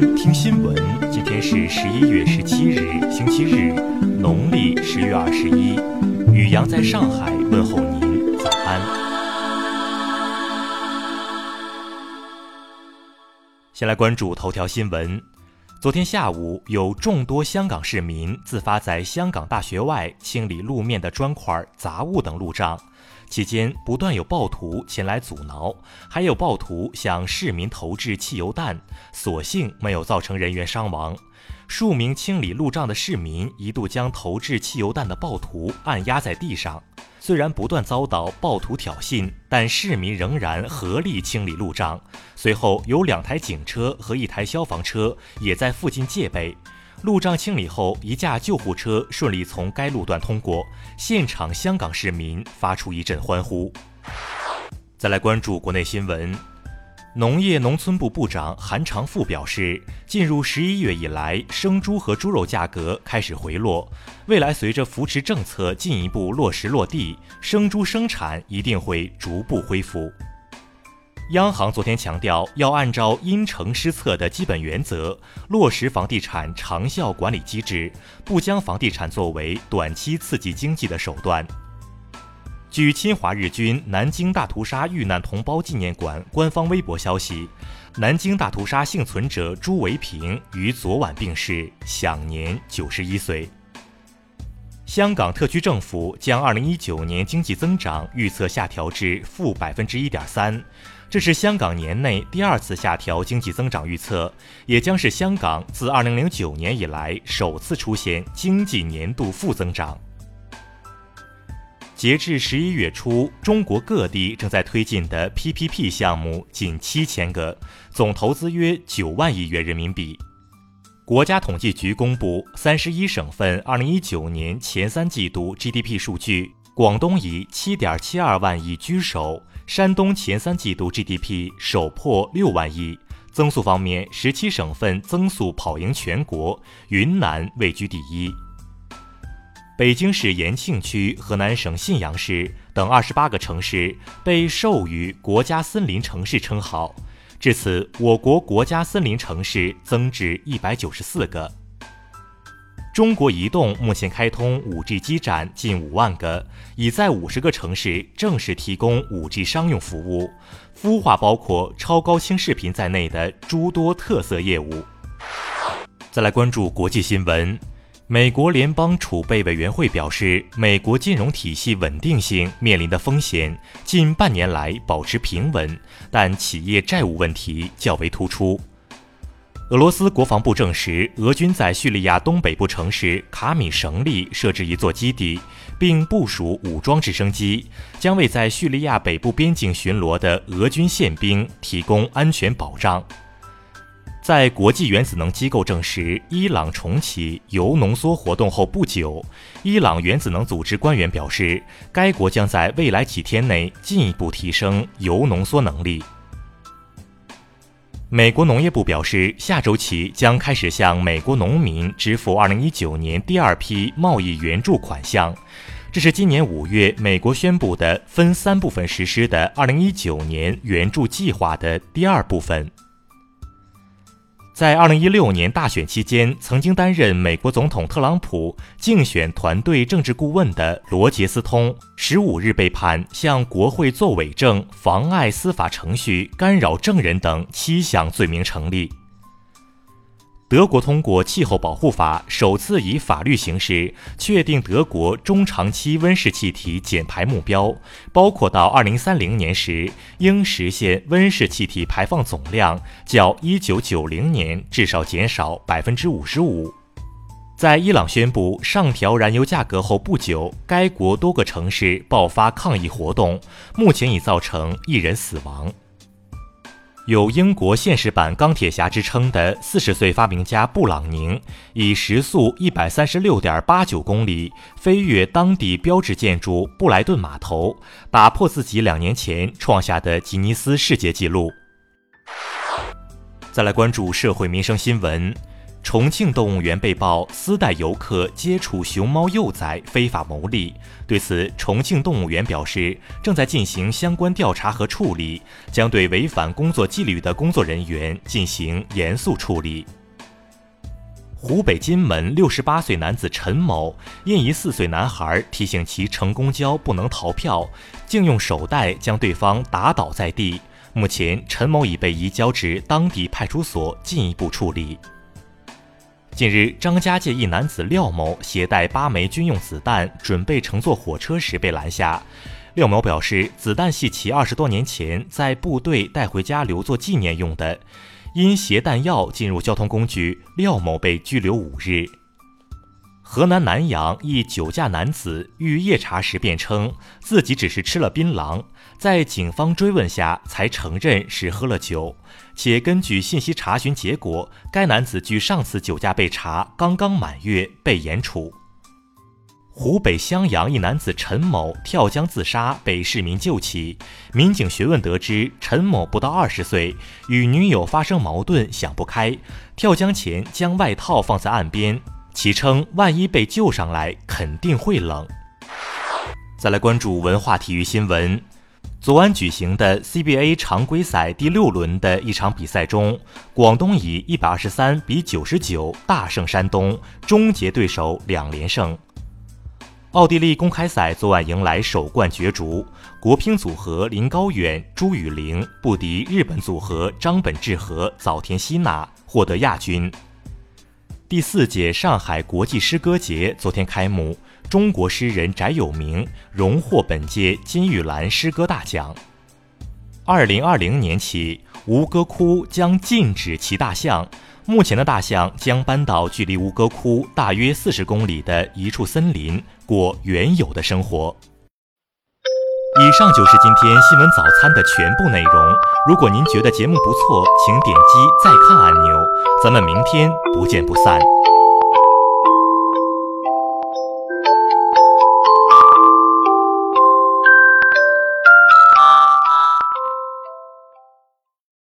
听新闻，今天是十一月十七日，星期日，农历十月二十一。雨阳在上海问候您，早安。先来关注头条新闻。昨天下午，有众多香港市民自发在香港大学外清理路面的砖块、杂物等路障。期间不断有暴徒前来阻挠，还有暴徒向市民投掷汽油弹，所幸没有造成人员伤亡。数名清理路障的市民一度将投掷汽油弹的暴徒按压在地上。虽然不断遭到暴徒挑衅，但市民仍然合力清理路障。随后有两台警车和一台消防车也在附近戒备。路障清理后，一架救护车顺利从该路段通过，现场香港市民发出一阵欢呼。再来关注国内新闻，农业农村部部长韩长赋表示，进入十一月以来，生猪和猪肉价格开始回落，未来随着扶持政策进一步落实落地，生猪生产一定会逐步恢复。央行昨天强调，要按照因城施策的基本原则，落实房地产长效管理机制，不将房地产作为短期刺激经济的手段。据侵华日军南京大屠杀遇难同胞纪念馆官方微博消息，南京大屠杀幸存者朱维平于昨晚病逝，享年九十一岁。香港特区政府将二零一九年经济增长预测下调至负百分之一点三。这是香港年内第二次下调经济增长预测，也将是香港自2009年以来首次出现经济年度负增长。截至十一月初，中国各地正在推进的 PPP 项目近七千个，总投资约九万亿元人民币。国家统计局公布三十一省份2019年前三季度 GDP 数据，广东以7.72万亿居首。山东前三季度 GDP 首破六万亿，增速方面，十七省份增速跑赢全国，云南位居第一。北京市延庆区、河南省信阳市等二十八个城市被授予国家森林城市称号，至此，我国国家森林城市增至一百九十四个。中国移动目前开通 5G 基站近五万个，已在五十个城市正式提供 5G 商用服务，孵化包括超高清视频在内的诸多特色业务。再来关注国际新闻，美国联邦储备委员会表示，美国金融体系稳定性面临的风险近半年来保持平稳，但企业债务问题较为突出。俄罗斯国防部证实，俄军在叙利亚东北部城市卡米什利设置一座基地，并部署武装直升机，将为在叙利亚北部边境巡逻的俄军宪兵提供安全保障。在国际原子能机构证实伊朗重启铀浓缩活动后不久，伊朗原子能组织官员表示，该国将在未来几天内进一步提升铀浓缩能力。美国农业部表示，下周起将开始向美国农民支付2019年第二批贸易援助款项，这是今年五月美国宣布的分三部分实施的2019年援助计划的第二部分。在二零一六年大选期间，曾经担任美国总统特朗普竞选团队政治顾问的罗杰斯通，十五日被判向国会作伪证、妨碍司法程序、干扰证人等七项罪名成立。德国通过气候保护法，首次以法律形式确定德国中长期温室气体减排目标，包括到二零三零年时应实现温室气体排放总量较一九九零年至少减少百分之五十五。在伊朗宣布上调燃油价格后不久，该国多个城市爆发抗议活动，目前已造成一人死亡。有英国现实版钢铁侠之称的四十岁发明家布朗宁，以时速一百三十六点八九公里飞越当地标志建筑布莱顿码头，打破自己两年前创下的吉尼斯世界纪录。再来关注社会民生新闻。重庆动物园被曝私带游客接触熊猫幼崽非法牟利，对此，重庆动物园表示正在进行相关调查和处理，将对违反工作纪律的工作人员进行严肃处理。湖北荆门六十八岁男子陈某因一四岁男孩提醒其乘公交不能逃票，竟用手袋将对方打倒在地。目前，陈某已被移交至当地派出所进一步处理。近日，张家界一男子廖某携带八枚军用子弹，准备乘坐火车时被拦下。廖某表示，子弹系其二十多年前在部队带回家留作纪念用的。因携弹药进入交通工具，廖某被拘留五日。河南南阳一酒驾男子遇夜查时辩称自己只是吃了槟榔，在警方追问下才承认是喝了酒，且根据信息查询结果，该男子距上次酒驾被查刚刚满月，被严处。湖北襄阳一男子陈某跳江自杀，被市民救起。民警询问得知，陈某不到二十岁，与女友发生矛盾，想不开，跳江前将外套放在岸边，其称万一被救上来，肯定会冷。再来关注文化体育新闻，昨晚举行的 CBA 常规赛第六轮的一场比赛中，广东以一百二十三比九十九大胜山东，终结对手两连胜。奥地利公开赛昨晚迎来首冠角逐，国乒组合林高远、朱雨玲不敌日本组合张本智和、早田希娜，获得亚军。第四届上海国际诗歌节昨天开幕，中国诗人翟有明荣获本届金玉兰诗歌大奖。二零二零年起，吴哥窟将禁止骑大象。目前的大象将搬到距离吴哥窟大约四十公里的一处森林，过原有的生活。以上就是今天新闻早餐的全部内容。如果您觉得节目不错，请点击再看。咱们明天不见不散。